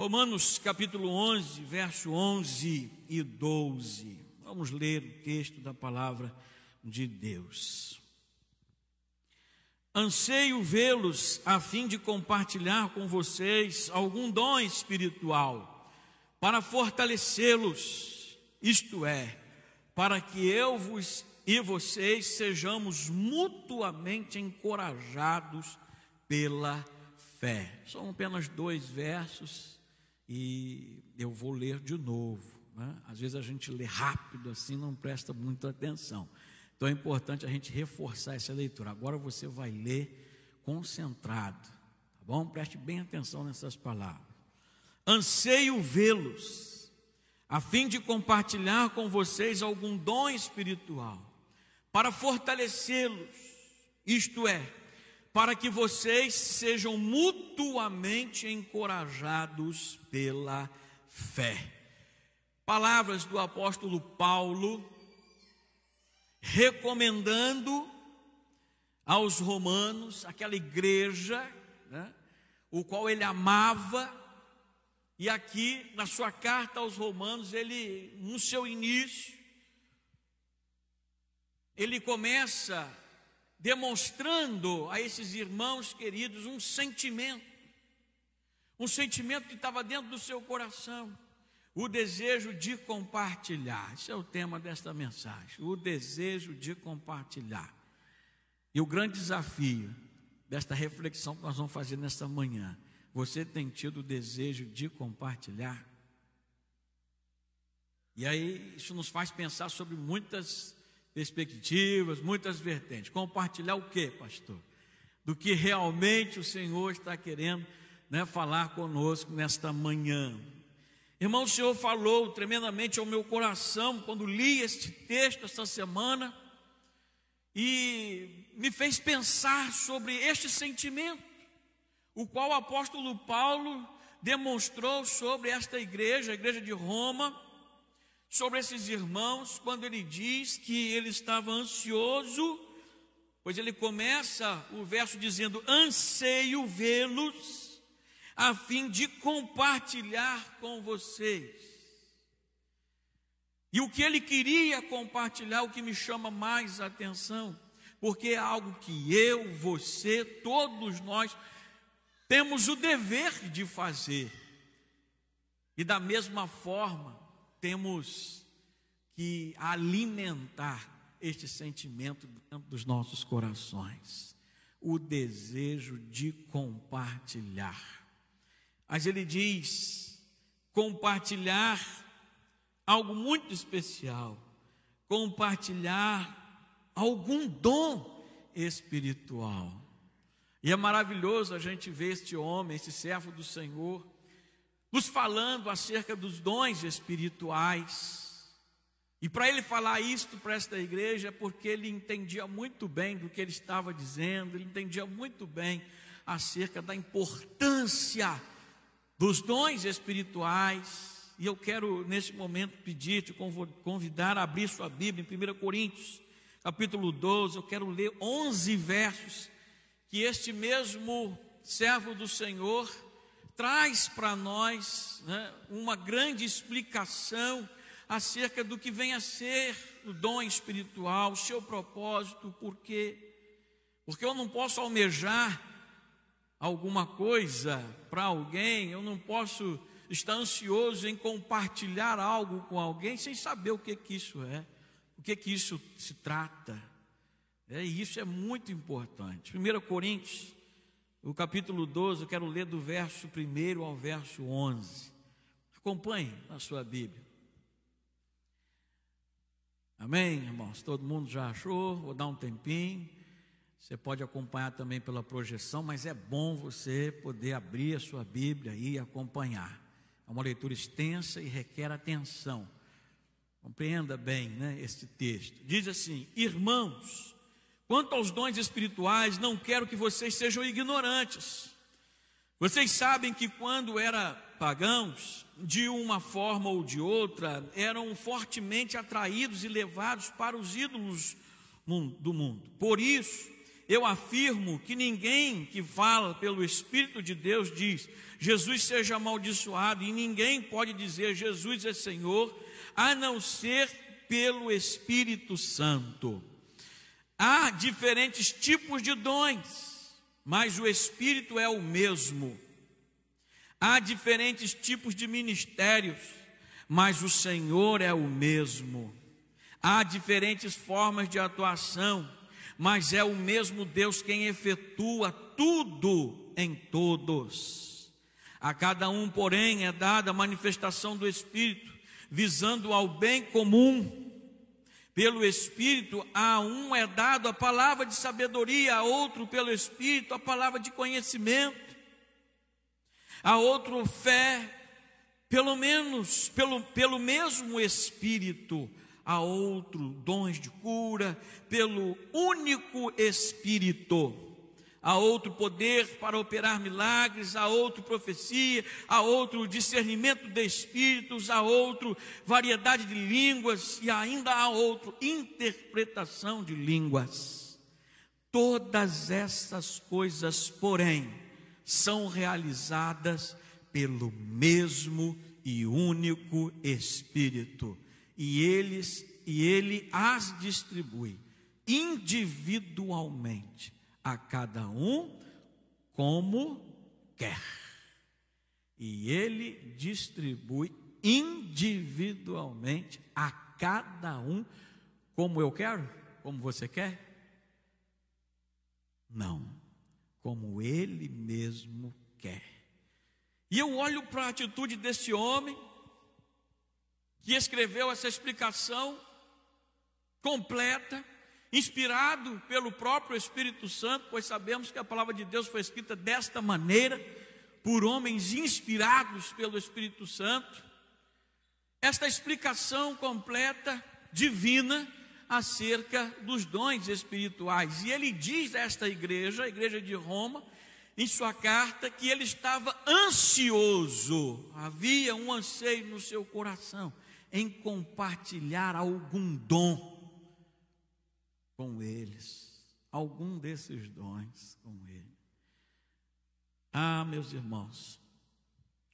Romanos capítulo 11, verso 11 e 12. Vamos ler o texto da palavra de Deus. Anseio vê-los a fim de compartilhar com vocês algum dom espiritual, para fortalecê-los, isto é, para que eu vos e vocês sejamos mutuamente encorajados pela fé. São apenas dois versos e eu vou ler de novo. Né? Às vezes a gente lê rápido assim, não presta muita atenção. Então é importante a gente reforçar essa leitura. Agora você vai ler concentrado, tá bom? Preste bem atenção nessas palavras. Anseio vê-los, a fim de compartilhar com vocês algum dom espiritual, para fortalecê-los, isto é, para que vocês sejam mutuamente encorajados pela fé. Palavras do apóstolo Paulo, recomendando aos romanos, aquela igreja, né, o qual ele amava, e aqui na sua carta aos romanos, ele, no seu início, ele começa demonstrando a esses irmãos queridos um sentimento, um sentimento que estava dentro do seu coração, o desejo de compartilhar. Esse é o tema desta mensagem, o desejo de compartilhar. E o grande desafio desta reflexão que nós vamos fazer nesta manhã, você tem tido o desejo de compartilhar? E aí, isso nos faz pensar sobre muitas perspectivas, muitas vertentes. Compartilhar o que, pastor? Do que realmente o Senhor está querendo né, falar conosco nesta manhã. Irmão, o Senhor falou tremendamente ao meu coração quando li este texto esta semana e me fez pensar sobre este sentimento, o qual o apóstolo Paulo demonstrou sobre esta igreja, a igreja de Roma, sobre esses irmãos quando ele diz que ele estava ansioso, pois ele começa o verso dizendo: anseio vê-los, a fim de compartilhar com vocês. E o que ele queria compartilhar, o que me chama mais atenção, porque é algo que eu, você, todos nós temos o dever de fazer. E da mesma forma, temos que alimentar este sentimento dentro dos nossos corações, o desejo de compartilhar. Mas ele diz: compartilhar algo muito especial, compartilhar algum dom espiritual. E é maravilhoso a gente ver este homem, esse servo do Senhor, nos falando acerca dos dons espirituais. E para ele falar isto para esta igreja é porque ele entendia muito bem do que ele estava dizendo, ele entendia muito bem acerca da importância dos dons espirituais. E eu quero nesse momento pedir-te, convidar a abrir sua Bíblia em 1 Coríntios, capítulo 12. Eu quero ler 11 versos que este mesmo servo do Senhor traz para nós né, uma grande explicação acerca do que vem a ser o dom espiritual, o seu propósito, por quê? Porque eu não posso almejar alguma coisa para alguém, eu não posso estar ansioso em compartilhar algo com alguém sem saber o que, que isso é, o que, que isso se trata. É, e isso é muito importante. 1 Coríntios o capítulo 12, eu quero ler do verso 1 ao verso 11. Acompanhe na sua Bíblia. Amém, irmãos? Todo mundo já achou? Vou dar um tempinho. Você pode acompanhar também pela projeção, mas é bom você poder abrir a sua Bíblia e acompanhar. É uma leitura extensa e requer atenção. Compreenda bem né, este texto. Diz assim: Irmãos, Quanto aos dons espirituais, não quero que vocês sejam ignorantes. Vocês sabem que quando eram pagãos, de uma forma ou de outra, eram fortemente atraídos e levados para os ídolos do mundo. Por isso, eu afirmo que ninguém que fala pelo Espírito de Deus diz Jesus seja amaldiçoado, e ninguém pode dizer Jesus é Senhor, a não ser pelo Espírito Santo. Há diferentes tipos de dons, mas o Espírito é o mesmo. Há diferentes tipos de ministérios, mas o Senhor é o mesmo. Há diferentes formas de atuação, mas é o mesmo Deus quem efetua tudo em todos. A cada um, porém, é dada a manifestação do Espírito, visando ao bem comum. Pelo Espírito, a um é dado a palavra de sabedoria, a outro, pelo Espírito, a palavra de conhecimento, a outro, fé, pelo menos, pelo, pelo mesmo Espírito, a outro dons de cura, pelo único Espírito, a outro poder para operar milagres, a outro profecia, a outro discernimento de espíritos, a outro variedade de línguas e ainda a outro interpretação de línguas. Todas essas coisas, porém, são realizadas pelo mesmo e único Espírito e eles e ele as distribui individualmente a cada um como quer. E ele distribui individualmente a cada um como eu quero, como você quer? Não, como ele mesmo quer. E eu olho para a atitude desse homem que escreveu essa explicação completa, inspirado pelo próprio Espírito Santo, pois sabemos que a palavra de Deus foi escrita desta maneira, por homens inspirados pelo Espírito Santo. Esta explicação completa, divina, acerca dos dons espirituais. E ele diz a esta igreja, a igreja de Roma, em sua carta, que ele estava ansioso, havia um anseio no seu coração em compartilhar algum dom com eles, algum desses dons com ele. Ah, meus irmãos,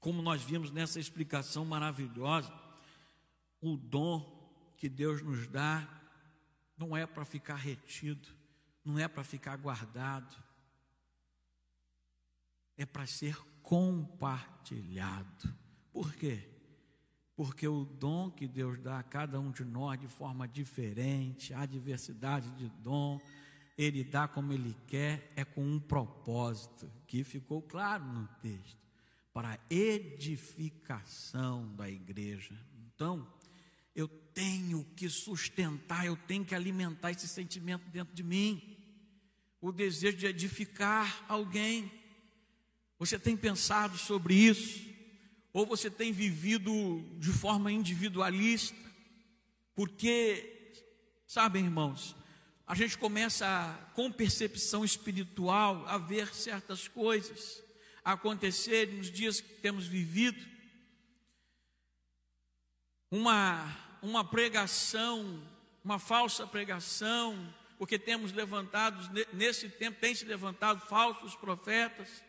como nós vimos nessa explicação maravilhosa, o dom que Deus nos dá não é para ficar retido, não é para ficar guardado, é para ser compartilhado. Por quê? Porque o dom que Deus dá a cada um de nós de forma diferente, a diversidade de dom, Ele dá como Ele quer, é com um propósito, que ficou claro no texto, para edificação da igreja. Então, eu tenho que sustentar, eu tenho que alimentar esse sentimento dentro de mim, o desejo de edificar alguém. Você tem pensado sobre isso? Ou você tem vivido de forma individualista, porque, sabem, irmãos, a gente começa com percepção espiritual a ver certas coisas acontecer nos dias que temos vivido. Uma, uma pregação, uma falsa pregação, porque temos levantado, nesse tempo, tem se levantado falsos profetas,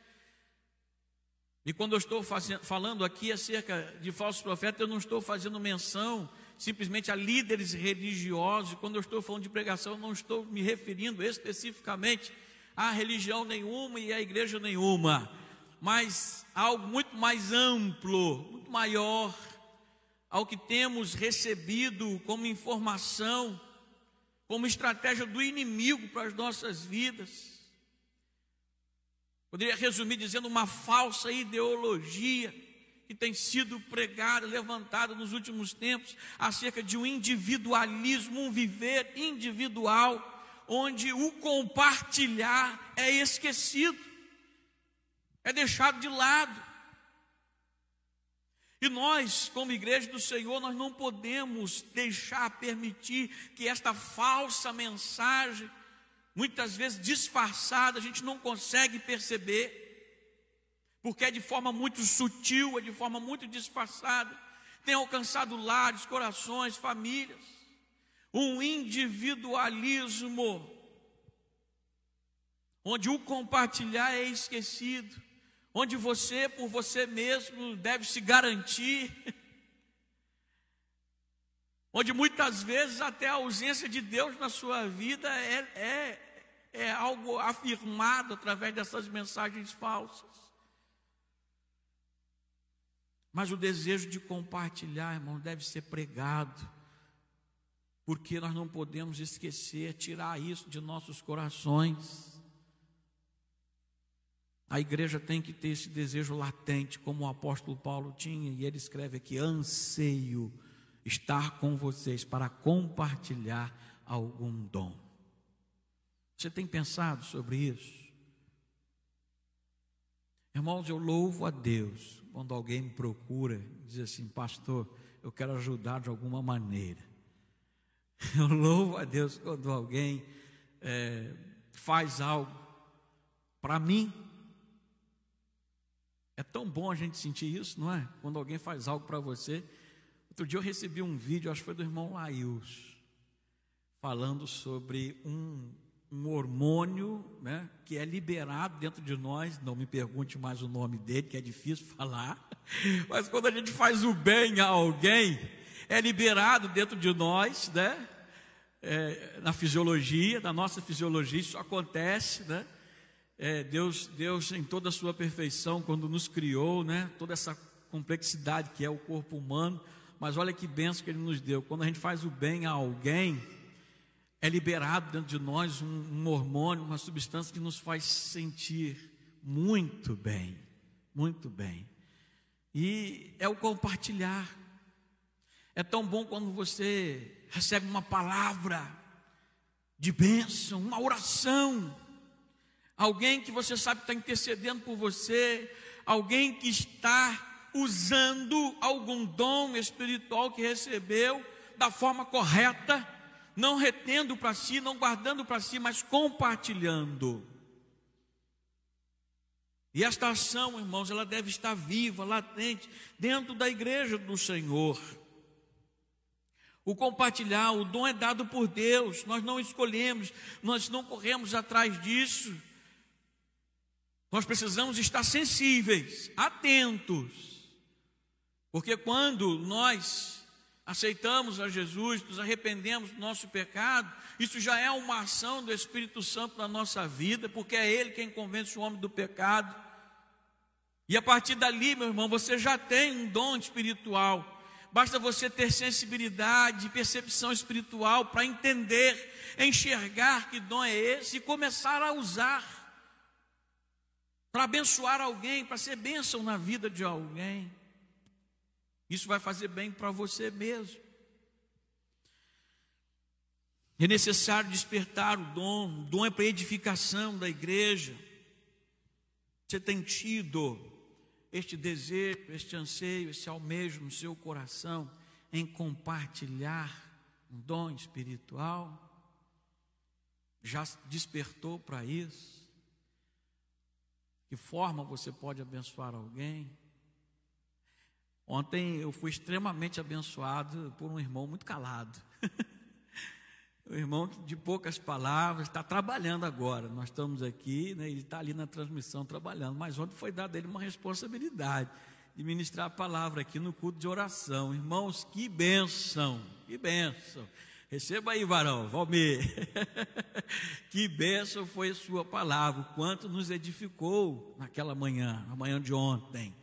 e quando eu estou fazendo, falando aqui acerca de falsos profetas, eu não estou fazendo menção simplesmente a líderes religiosos. Quando eu estou falando de pregação, eu não estou me referindo especificamente a religião nenhuma e a igreja nenhuma, mas algo muito mais amplo, muito maior, ao que temos recebido como informação, como estratégia do inimigo para as nossas vidas. Poderia resumir dizendo uma falsa ideologia que tem sido pregada, levantada nos últimos tempos acerca de um individualismo, um viver individual, onde o compartilhar é esquecido, é deixado de lado. E nós, como igreja do Senhor, nós não podemos deixar, permitir que esta falsa mensagem muitas vezes disfarçada, a gente não consegue perceber, porque é de forma muito sutil, é de forma muito disfarçada, tem alcançado lares, corações, famílias, um individualismo onde o compartilhar é esquecido, onde você, por você mesmo, deve se garantir, onde muitas vezes até a ausência de Deus na sua vida é, é, é algo afirmado através dessas mensagens falsas. Mas o desejo de compartilhar, irmão, deve ser pregado, porque nós não podemos esquecer, tirar isso de nossos corações. A igreja tem que ter esse desejo latente, como o apóstolo Paulo tinha, e ele escreve aqui: anseio estar com vocês para compartilhar algum dom. Você tem pensado sobre isso? Irmãos, eu louvo a Deus quando alguém me procura e diz assim, pastor, eu quero ajudar de alguma maneira. Eu louvo a Deus quando alguém é, faz algo para mim é tão bom a gente sentir isso, não é? Quando alguém faz algo para você. Outro dia eu recebi um vídeo, acho que foi do irmão Laius, falando sobre um, um hormônio né, que é liberado dentro de nós. Não me pergunte mais o nome dele, que é difícil falar. Mas quando a gente faz o bem a alguém, é liberado dentro de nós, né? É, na fisiologia, na nossa fisiologia, isso acontece, né? é, Deus, Deus em toda a sua perfeição, quando nos criou, né, toda essa complexidade que é o corpo humano, mas olha que benção que Ele nos deu. Quando a gente faz o bem a alguém, é liberado dentro de nós um, um hormônio, uma substância que nos faz sentir muito bem, muito bem. E é o compartilhar. É tão bom quando você recebe uma palavra de bênção, uma oração alguém que você sabe está intercedendo por você, alguém que está usando algum dom espiritual que recebeu da forma correta, não retendo para si, não guardando para si, mas compartilhando. E esta ação, irmãos, ela deve estar viva, latente, dentro da igreja do Senhor. O compartilhar, o dom é dado por Deus, nós não escolhemos, nós não corremos atrás disso. Nós precisamos estar sensíveis, atentos, porque quando nós aceitamos a Jesus, nos arrependemos do nosso pecado, isso já é uma ação do Espírito Santo na nossa vida, porque é Ele quem convence o homem do pecado. E a partir dali, meu irmão, você já tem um dom espiritual. Basta você ter sensibilidade, percepção espiritual para entender, enxergar que dom é esse e começar a usar para abençoar alguém, para ser bênção na vida de alguém. Isso vai fazer bem para você mesmo. É necessário despertar o dom, o dom é para edificação da igreja. Você tem tido este desejo, este anseio, esse almejo no seu coração em compartilhar um dom espiritual? Já despertou para isso? Que forma você pode abençoar alguém? Ontem eu fui extremamente abençoado por um irmão muito calado. um irmão de poucas palavras, está trabalhando agora. Nós estamos aqui, né, ele está ali na transmissão trabalhando, mas ontem foi dada a ele uma responsabilidade de ministrar a palavra aqui no culto de oração. Irmãos, que bênção, que bênção. Receba aí, varão, Valmir. que bênção foi a sua palavra, o quanto nos edificou naquela manhã, na manhã de ontem.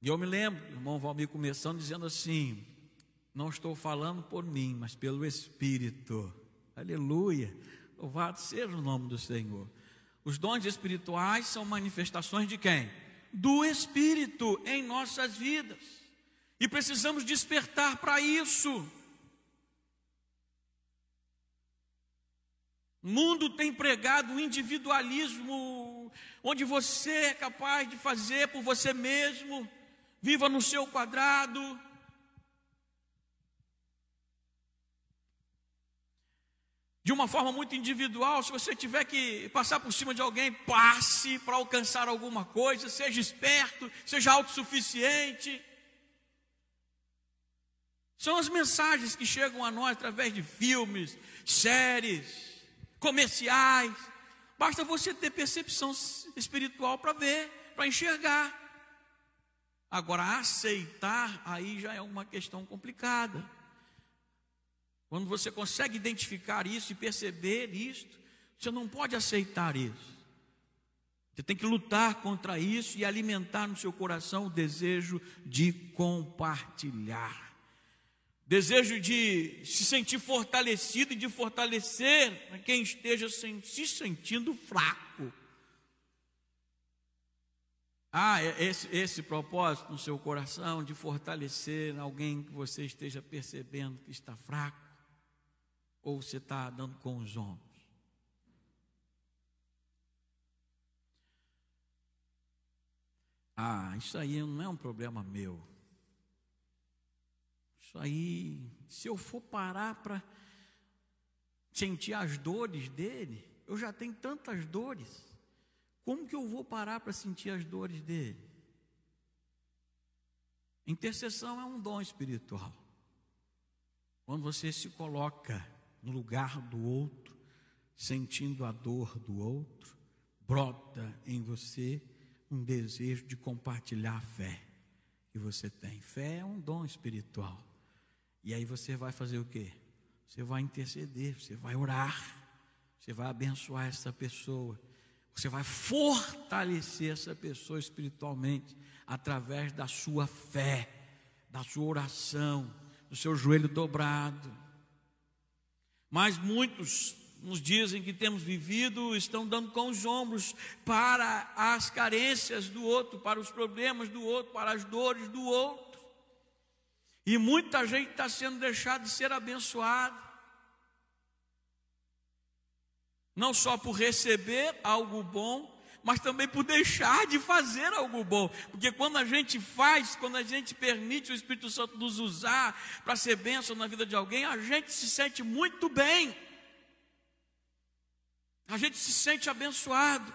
E eu me lembro, irmão Valmir começando dizendo assim: não estou falando por mim, mas pelo Espírito. Aleluia. Louvado seja o nome do Senhor. Os dons espirituais são manifestações de quem? Do Espírito em nossas vidas. E precisamos despertar para isso. O mundo tem pregado o individualismo, onde você é capaz de fazer por você mesmo, viva no seu quadrado. De uma forma muito individual, se você tiver que passar por cima de alguém, passe para alcançar alguma coisa, seja esperto, seja autossuficiente. São as mensagens que chegam a nós através de filmes, séries, comerciais. Basta você ter percepção espiritual para ver, para enxergar. Agora, aceitar, aí já é uma questão complicada. Quando você consegue identificar isso e perceber isto, você não pode aceitar isso. Você tem que lutar contra isso e alimentar no seu coração o desejo de compartilhar. Desejo de se sentir fortalecido e de fortalecer quem esteja se sentindo fraco. Ah, é esse, esse propósito no seu coração de fortalecer alguém que você esteja percebendo que está fraco, ou você está dando com os ombros. Ah, isso aí não é um problema meu. Isso aí, se eu for parar para sentir as dores dele, eu já tenho tantas dores. Como que eu vou parar para sentir as dores dele? Intercessão é um dom espiritual. Quando você se coloca no lugar do outro, sentindo a dor do outro, brota em você um desejo de compartilhar a fé que você tem. Fé é um dom espiritual. E aí você vai fazer o quê? Você vai interceder, você vai orar, você vai abençoar essa pessoa, você vai fortalecer essa pessoa espiritualmente através da sua fé, da sua oração, do seu joelho dobrado. Mas muitos nos dias em que temos vivido, estão dando com os ombros para as carências do outro, para os problemas do outro, para as dores do outro. E muita gente está sendo deixada de ser abençoada. Não só por receber algo bom, mas também por deixar de fazer algo bom. Porque quando a gente faz, quando a gente permite o Espírito Santo nos usar para ser bênção na vida de alguém, a gente se sente muito bem. A gente se sente abençoado.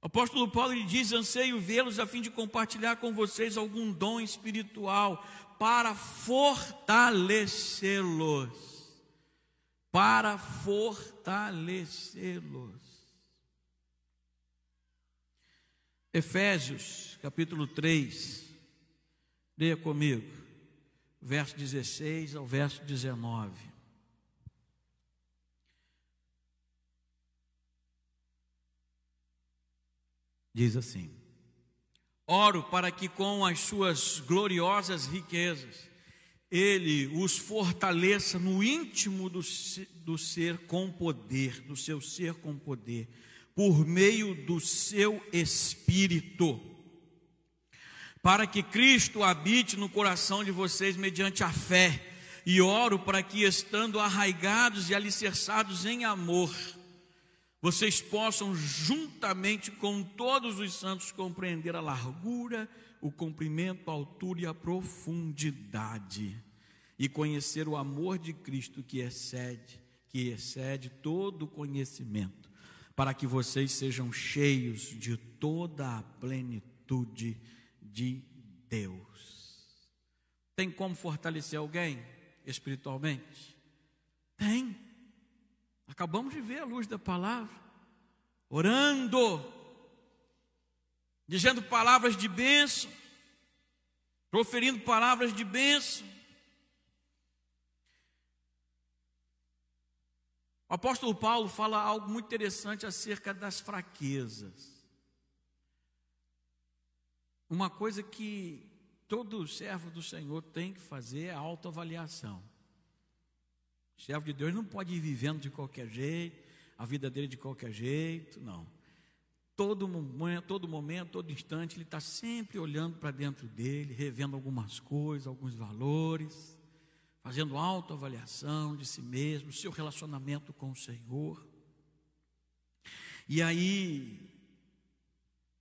O apóstolo Paulo diz: anseio vê-los a fim de compartilhar com vocês algum dom espiritual para fortalecê-los. Para fortalecê-los. Efésios, capítulo 3, leia comigo, verso 16 ao verso 19. diz assim: Oro para que com as suas gloriosas riquezas ele os fortaleça no íntimo do, do ser com poder, do seu ser com poder, por meio do seu espírito, para que Cristo habite no coração de vocês mediante a fé. E oro para que, estando arraigados e alicerçados em amor, vocês possam, juntamente com todos os santos, compreender a largura, o comprimento, a altura e a profundidade, e conhecer o amor de Cristo que excede, que excede todo conhecimento, para que vocês sejam cheios de toda a plenitude de Deus. Tem como fortalecer alguém espiritualmente? Tem. Acabamos de ver a luz da palavra, orando, dizendo palavras de bênção, proferindo palavras de bênção. O apóstolo Paulo fala algo muito interessante acerca das fraquezas. Uma coisa que todo servo do Senhor tem que fazer é a autoavaliação. O servo de Deus não pode ir vivendo de qualquer jeito, a vida dele de qualquer jeito, não. Todo momento, todo momento, todo instante, ele está sempre olhando para dentro dele, revendo algumas coisas, alguns valores, fazendo autoavaliação de si mesmo, seu relacionamento com o Senhor. E aí,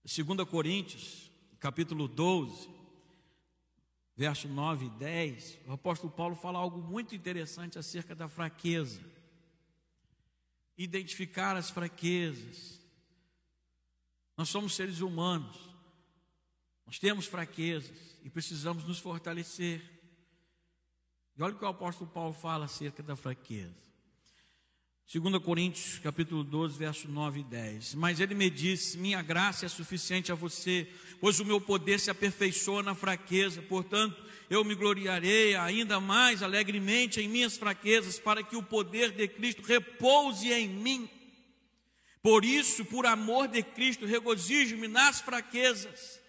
2 Coríntios, capítulo 12, verso 9 e 10, o apóstolo Paulo fala algo muito interessante acerca da fraqueza. Identificar as fraquezas. Nós somos seres humanos, nós temos fraquezas e precisamos nos fortalecer. E olha o que o apóstolo Paulo fala acerca da fraqueza. 2 Coríntios, capítulo 12, verso 9 e 10. Mas ele me disse: Minha graça é suficiente a você, pois o meu poder se aperfeiçoa na fraqueza. Portanto, eu me gloriarei ainda mais alegremente em minhas fraquezas, para que o poder de Cristo repouse em mim. Por isso, por amor de Cristo, regozijo-me nas fraquezas,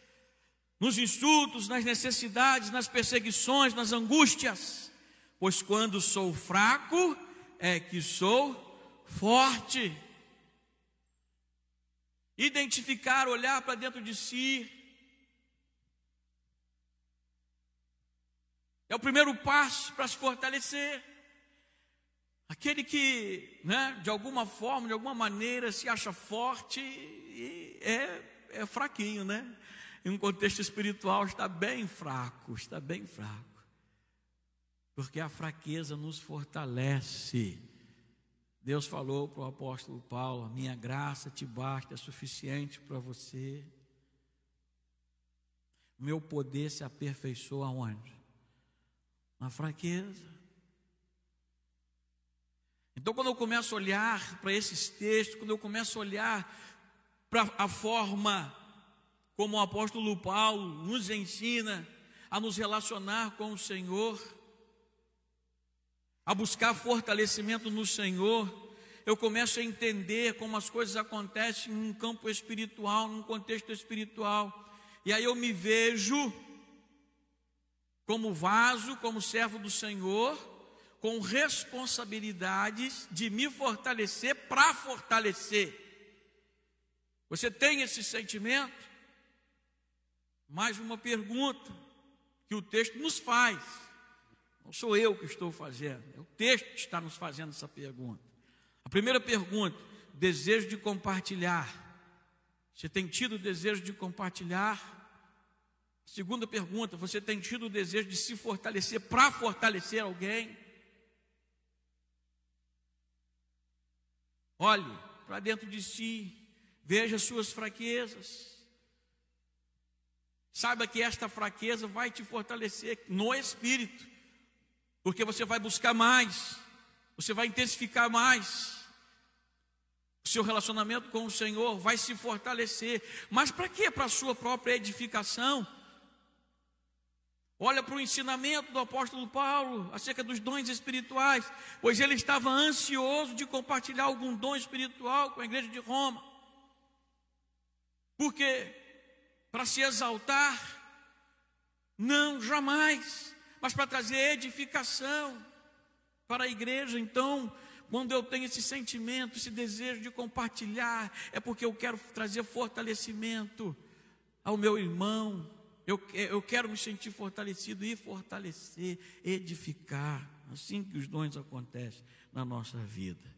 nos insultos, nas necessidades, nas perseguições, nas angústias, pois quando sou fraco é que sou forte. Identificar, olhar para dentro de si. É o primeiro passo para se fortalecer. Aquele que, né, de alguma forma, de alguma maneira, se acha forte é, é fraquinho, né? Em um contexto espiritual está bem fraco, está bem fraco. Porque a fraqueza nos fortalece. Deus falou para o apóstolo Paulo: minha graça te basta, é suficiente para você. Meu poder se aperfeiçoa aonde? Na fraqueza. Então, quando eu começo a olhar para esses textos, quando eu começo a olhar para a forma como o apóstolo Paulo nos ensina a nos relacionar com o Senhor, a buscar fortalecimento no Senhor, eu começo a entender como as coisas acontecem num campo espiritual, num contexto espiritual. E aí eu me vejo como vaso, como servo do Senhor, com responsabilidades de me fortalecer para fortalecer. Você tem esse sentimento? Mais uma pergunta que o texto nos faz. Não sou eu que estou fazendo, é o texto que está nos fazendo essa pergunta. A primeira pergunta, desejo de compartilhar. Você tem tido o desejo de compartilhar? Segunda pergunta, você tem tido o desejo de se fortalecer para fortalecer alguém? Olhe para dentro de si, veja suas fraquezas. Saiba que esta fraqueza vai te fortalecer no espírito porque você vai buscar mais, você vai intensificar mais. O seu relacionamento com o Senhor vai se fortalecer. Mas para quê? Para a sua própria edificação. Olha para o ensinamento do apóstolo Paulo acerca dos dons espirituais, pois ele estava ansioso de compartilhar algum dom espiritual com a igreja de Roma. Por quê? Para se exaltar? Não, jamais mas para trazer edificação para a igreja. Então, quando eu tenho esse sentimento, esse desejo de compartilhar, é porque eu quero trazer fortalecimento ao meu irmão. Eu, eu quero me sentir fortalecido e fortalecer, edificar. Assim que os dons acontecem na nossa vida.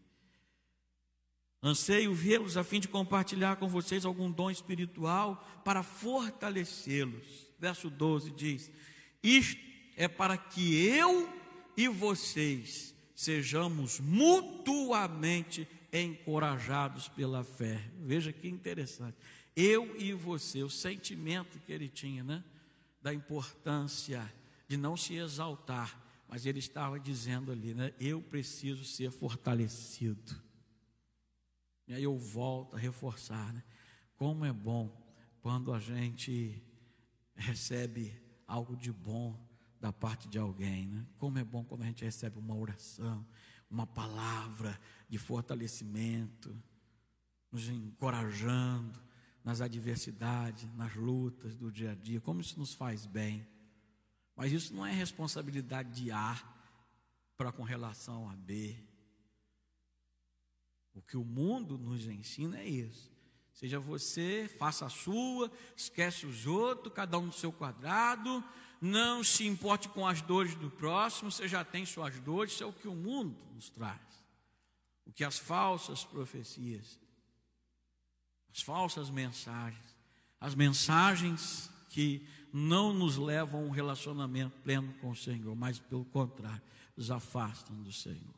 Anseio vê-los a fim de compartilhar com vocês algum dom espiritual para fortalecê-los. Verso 12 diz: Isto é para que eu e vocês sejamos mutuamente encorajados pela fé. Veja que interessante. Eu e você, o sentimento que ele tinha, né? Da importância de não se exaltar, mas ele estava dizendo ali, né? Eu preciso ser fortalecido. E aí eu volto a reforçar, né? Como é bom quando a gente recebe algo de bom da parte de alguém, né? Como é bom quando a gente recebe uma oração, uma palavra de fortalecimento, nos encorajando nas adversidades, nas lutas do dia a dia, como isso nos faz bem. Mas isso não é responsabilidade de A para com relação a B. O que o mundo nos ensina é isso. Seja você, faça a sua, esquece os outros, cada um no seu quadrado, não se importe com as dores do próximo, você já tem suas dores, isso é o que o mundo nos traz. O que as falsas profecias, as falsas mensagens, as mensagens que não nos levam a um relacionamento pleno com o Senhor, mas pelo contrário, nos afastam do Senhor.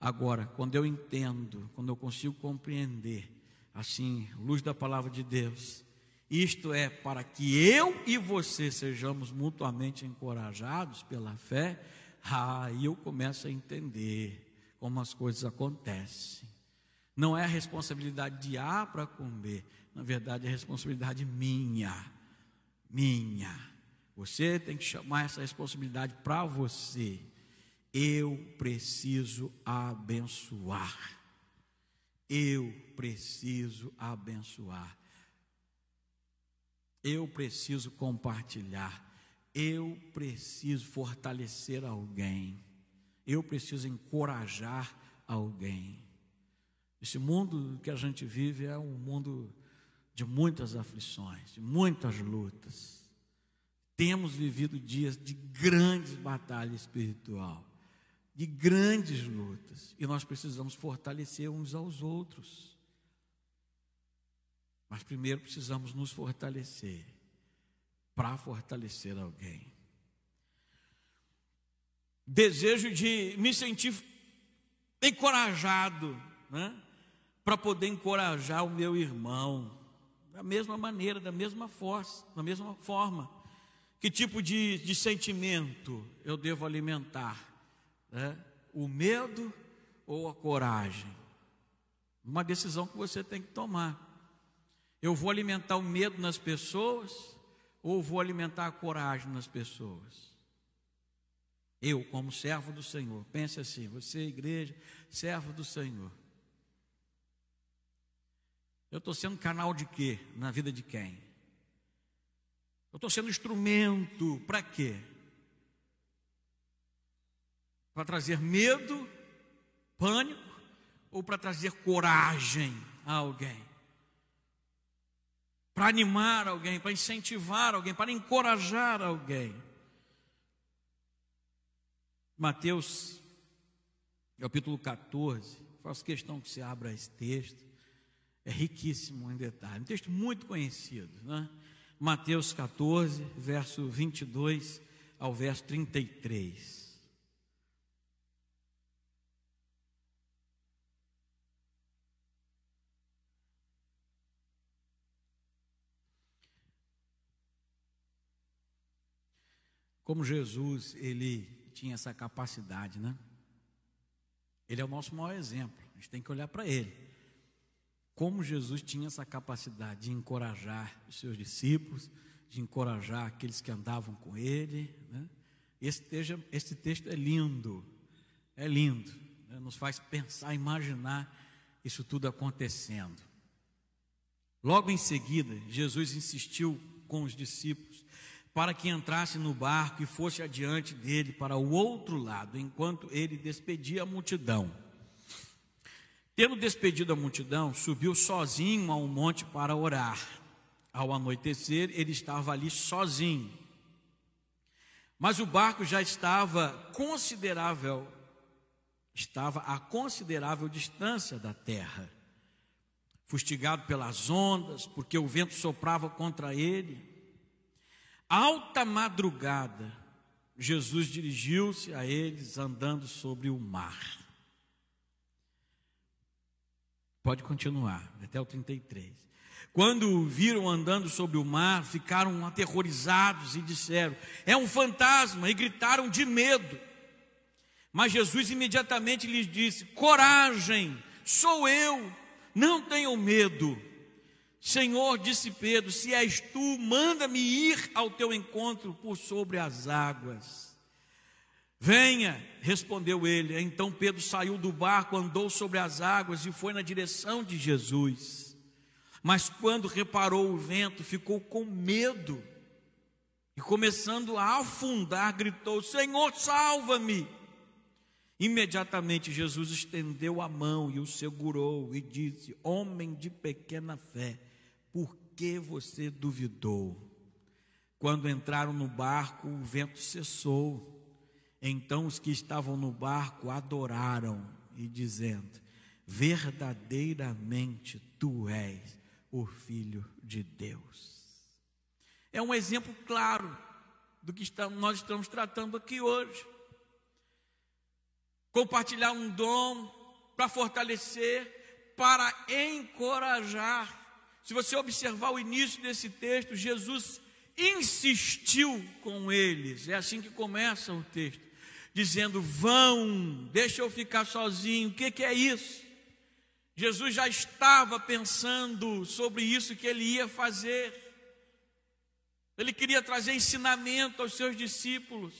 Agora, quando eu entendo, quando eu consigo compreender, assim, luz da palavra de Deus, isto é, para que eu e você sejamos mutuamente encorajados pela fé, Aí eu começo a entender como as coisas acontecem. Não é a responsabilidade de A para comer, na verdade é responsabilidade minha. Minha. Você tem que chamar essa responsabilidade para você. Eu preciso abençoar. Eu preciso abençoar. Eu preciso compartilhar. Eu preciso fortalecer alguém. Eu preciso encorajar alguém. Esse mundo que a gente vive é um mundo de muitas aflições, de muitas lutas. Temos vivido dias de grandes batalhas espiritual, de grandes lutas, e nós precisamos fortalecer uns aos outros. Mas primeiro precisamos nos fortalecer para fortalecer alguém. Desejo de me sentir encorajado, né? Para poder encorajar o meu irmão, da mesma maneira, da mesma força, da mesma forma. Que tipo de, de sentimento eu devo alimentar? Né? O medo ou a coragem? Uma decisão que você tem que tomar. Eu vou alimentar o medo nas pessoas ou vou alimentar a coragem nas pessoas? Eu, como servo do Senhor, pense assim: você, igreja, servo do Senhor. Eu estou sendo canal de quê? Na vida de quem? Eu estou sendo instrumento para quê? Para trazer medo, pânico ou para trazer coragem a alguém? Para animar alguém, para incentivar alguém, para encorajar alguém. Mateus, capítulo 14, faço questão que você abra esse texto é riquíssimo em detalhe. Um texto muito conhecido, né? Mateus 14, verso 22 ao verso 33. Como Jesus, ele tinha essa capacidade, né? Ele é o nosso maior exemplo. A gente tem que olhar para ele como Jesus tinha essa capacidade de encorajar os seus discípulos, de encorajar aqueles que andavam com ele. Né? Esse, texto, esse texto é lindo, é lindo, né? nos faz pensar, imaginar isso tudo acontecendo. Logo em seguida, Jesus insistiu com os discípulos para que entrasse no barco e fosse adiante dele para o outro lado, enquanto ele despedia a multidão. Tendo despedido a multidão, subiu sozinho a um monte para orar. Ao anoitecer, ele estava ali sozinho. Mas o barco já estava considerável, estava a considerável distância da terra. Fustigado pelas ondas, porque o vento soprava contra ele. Alta madrugada, Jesus dirigiu-se a eles andando sobre o mar. Pode continuar, até o 33. Quando o viram andando sobre o mar, ficaram aterrorizados e disseram: É um fantasma, e gritaram de medo. Mas Jesus imediatamente lhes disse: Coragem, sou eu, não tenham medo. Senhor, disse Pedro: Se és tu, manda-me ir ao teu encontro por sobre as águas. Venha, respondeu ele. Então Pedro saiu do barco, andou sobre as águas e foi na direção de Jesus. Mas quando reparou o vento, ficou com medo e, começando a afundar, gritou: Senhor, salva-me! Imediatamente Jesus estendeu a mão e o segurou e disse: Homem de pequena fé, por que você duvidou? Quando entraram no barco, o vento cessou então os que estavam no barco adoraram e dizendo: Verdadeiramente tu és o Filho de Deus. É um exemplo claro do que estamos, nós estamos tratando aqui hoje. Compartilhar um dom para fortalecer, para encorajar. Se você observar o início desse texto, Jesus insistiu com eles. É assim que começa o texto dizendo: Vão, deixa eu ficar sozinho. O que, que é isso? Jesus já estava pensando sobre isso que ele ia fazer. Ele queria trazer ensinamento aos seus discípulos.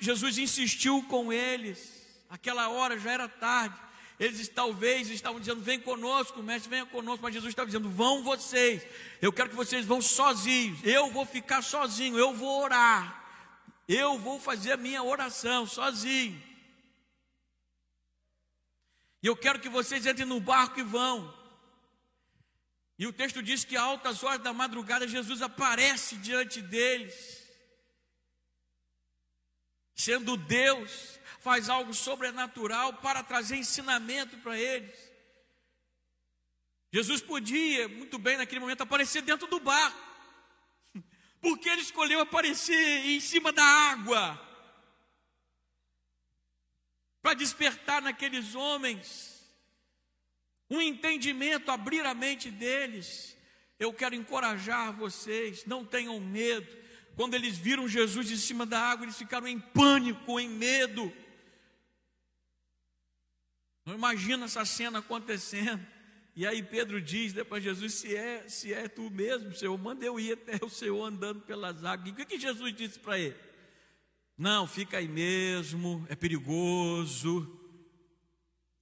Jesus insistiu com eles. Aquela hora já era tarde. Eles talvez estavam dizendo: Vem conosco, mestre, venha conosco. Mas Jesus estava dizendo: Vão vocês. Eu quero que vocês vão sozinhos. Eu vou ficar sozinho. Eu vou orar. Eu vou fazer a minha oração sozinho. E eu quero que vocês entrem no barco e vão. E o texto diz que a altas horas da madrugada Jesus aparece diante deles. Sendo Deus, faz algo sobrenatural para trazer ensinamento para eles. Jesus podia, muito bem naquele momento, aparecer dentro do barco. Porque ele escolheu aparecer em cima da água. Para despertar naqueles homens um entendimento, abrir a mente deles. Eu quero encorajar vocês, não tenham medo. Quando eles viram Jesus em cima da água, eles ficaram em pânico, em medo. Não imagina essa cena acontecendo. E aí Pedro diz depois Jesus, se é, se é tu mesmo, Senhor, manda eu ir até o Senhor andando pelas águas. E o que, que Jesus disse para ele? Não, fica aí mesmo, é perigoso.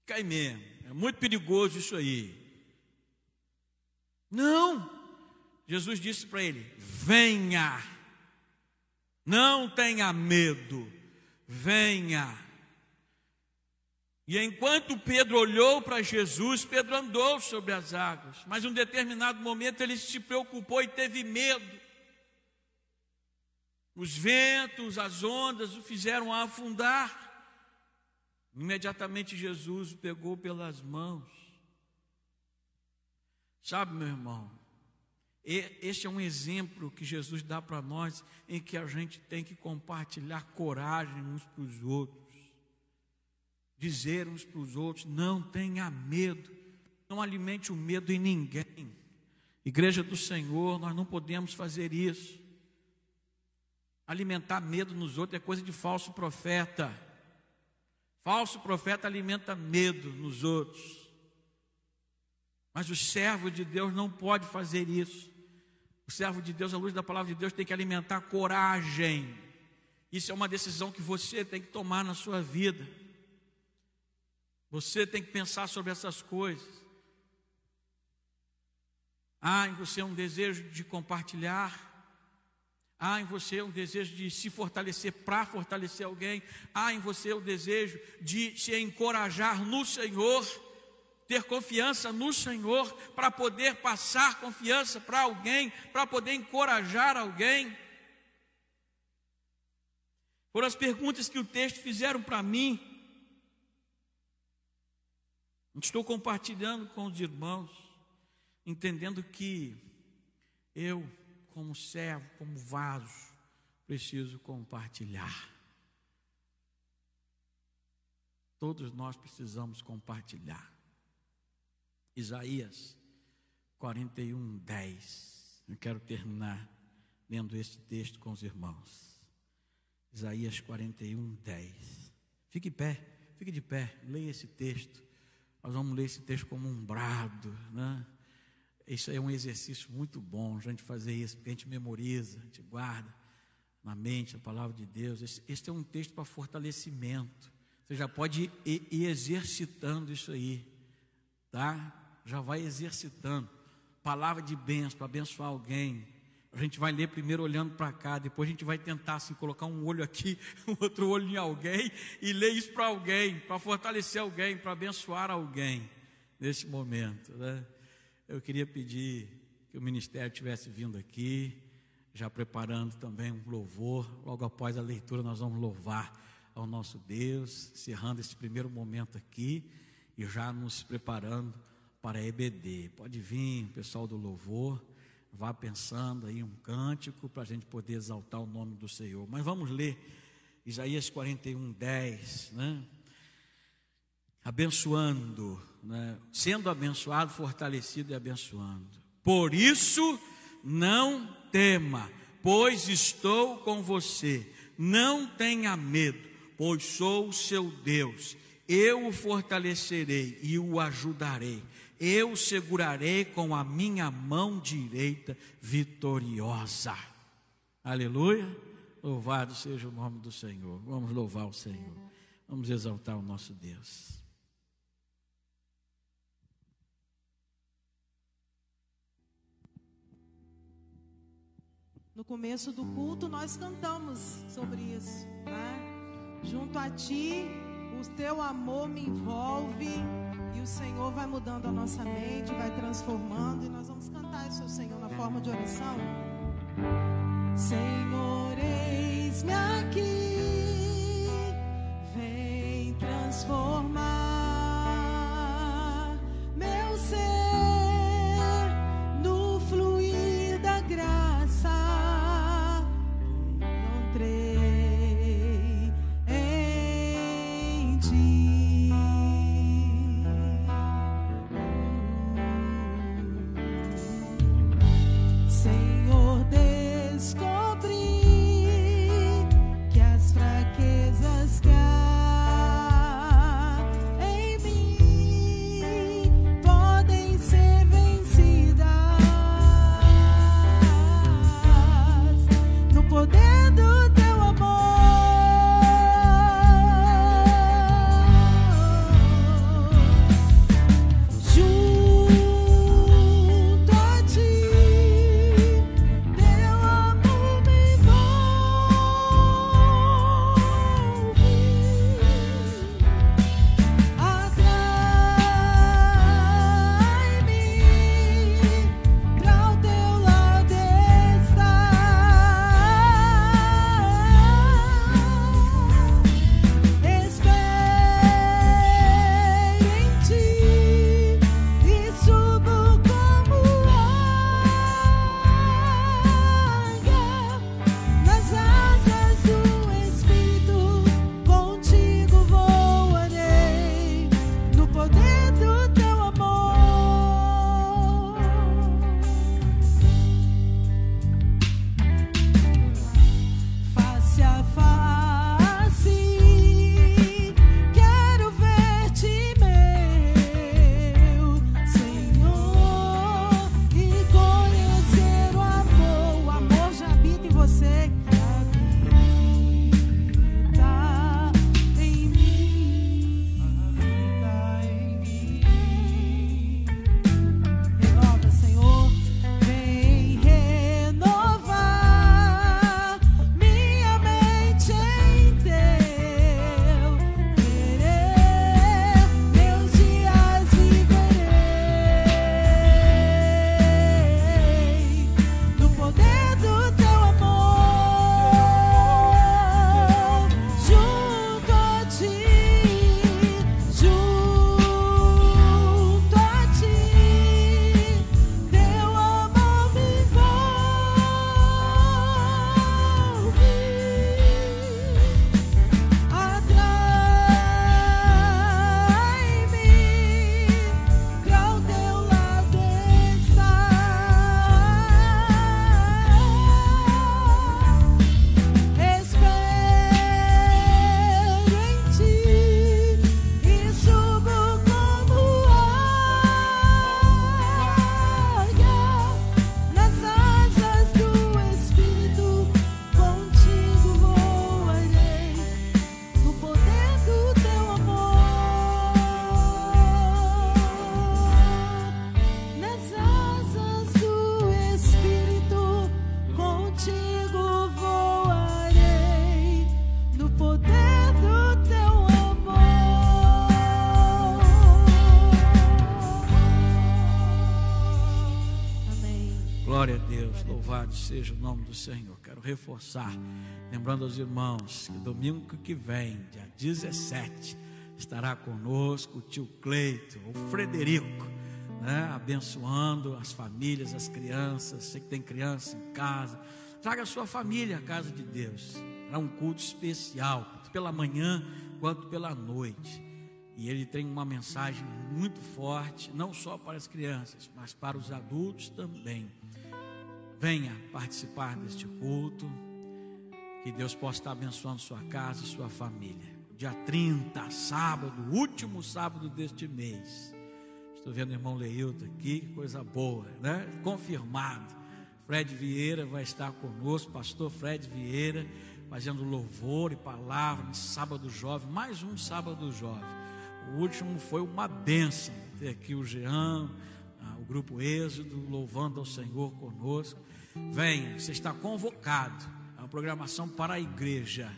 Fica aí mesmo. É muito perigoso isso aí. Não. Jesus disse para ele: venha. Não tenha medo. Venha. E enquanto Pedro olhou para Jesus, Pedro andou sobre as águas. Mas em um determinado momento ele se preocupou e teve medo. Os ventos, as ondas o fizeram afundar. Imediatamente Jesus o pegou pelas mãos. Sabe, meu irmão, este é um exemplo que Jesus dá para nós em que a gente tem que compartilhar coragem uns para os outros. Dizer uns para os outros: não tenha medo, não alimente o medo em ninguém. Igreja do Senhor, nós não podemos fazer isso. Alimentar medo nos outros é coisa de falso profeta. Falso profeta alimenta medo nos outros. Mas o servo de Deus não pode fazer isso. O servo de Deus, à luz da palavra de Deus, tem que alimentar coragem. Isso é uma decisão que você tem que tomar na sua vida. Você tem que pensar sobre essas coisas. Há em você um desejo de compartilhar Há em você um desejo de se fortalecer para fortalecer alguém. Há em você o desejo de se encorajar no Senhor, ter confiança no Senhor, para poder passar confiança para alguém, para poder encorajar alguém. Foram as perguntas que o texto fizeram para mim. Estou compartilhando com os irmãos, entendendo que eu como servo, como vaso, preciso compartilhar. Todos nós precisamos compartilhar. Isaías 41, 10. Eu quero terminar lendo este texto com os irmãos. Isaías 41, 10. Fique em pé, fique de pé, leia esse texto. Nós vamos ler esse texto como um brado, né? Isso é um exercício muito bom, a gente fazer isso, porque a gente memoriza, a gente guarda na mente a palavra de Deus. Esse, esse é um texto para fortalecimento. Você já pode ir, ir exercitando isso aí, tá? Já vai exercitando. Palavra de bênção para abençoar alguém. A gente vai ler primeiro olhando para cá, depois a gente vai tentar assim colocar um olho aqui, um outro olho em alguém e ler isso para alguém, para fortalecer alguém, para abençoar alguém nesse momento, né? eu queria pedir que o ministério tivesse vindo aqui, já preparando também um louvor. Logo após a leitura, nós vamos louvar ao nosso Deus, encerrando esse primeiro momento aqui e já nos preparando para a EBD. Pode vir, pessoal do louvor, vá pensando aí um cântico para a gente poder exaltar o nome do Senhor. Mas vamos ler Isaías 41, 10, né? abençoando, né? sendo abençoado, fortalecido e abençoando. Por isso, não tema, pois estou com você. Não tenha medo, pois sou o seu Deus. Eu o fortalecerei e o ajudarei. Eu segurarei com a minha mão direita vitoriosa. Aleluia. Louvado seja o nome do Senhor. Vamos louvar o Senhor. Vamos exaltar o nosso Deus. No começo do culto nós cantamos sobre isso, né? Junto a ti, o teu amor me envolve e o Senhor vai mudando a nossa mente, vai transformando e nós vamos cantar isso ao Senhor na forma de oração. Senhor, eis-me aqui, Senhor. Quero reforçar, lembrando aos irmãos que domingo que vem, dia 17, estará conosco o tio Cleito, o Frederico, né, abençoando as famílias, as crianças. Você que tem criança em casa, traga a sua família à casa de Deus. Será um culto especial, tanto pela manhã quanto pela noite. E ele tem uma mensagem muito forte, não só para as crianças, mas para os adultos também. Venha participar deste culto. Que Deus possa estar abençoando sua casa e sua família. Dia 30, sábado, último sábado deste mês. Estou vendo o irmão Leilton aqui, que coisa boa, né? Confirmado. Fred Vieira vai estar conosco, pastor Fred Vieira, fazendo louvor e palavra no sábado jovem, mais um sábado jovem. O último foi uma bênção ter aqui o Jean, ah, o grupo Êxodo, louvando ao Senhor conosco. Venha, você está convocado a programação para a igreja,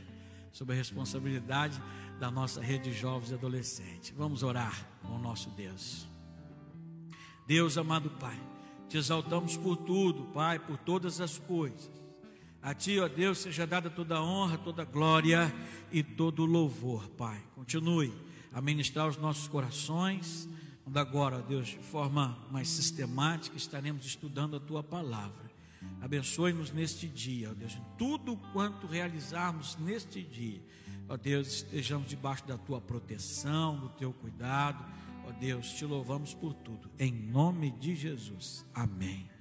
sob a responsabilidade da nossa rede de jovens e adolescentes. Vamos orar com o nosso Deus. Deus amado Pai, te exaltamos por tudo, Pai, por todas as coisas. A Ti, ó Deus, seja dada toda honra, toda glória e todo louvor, Pai. Continue a ministrar os nossos corações, agora, ó Deus, de forma mais sistemática, estaremos estudando a Tua palavra. Abençoe-nos neste dia, ó Deus, em tudo quanto realizarmos neste dia. Ó Deus, estejamos debaixo da Tua proteção, do Teu cuidado. Ó Deus, te louvamos por tudo. Em nome de Jesus. Amém.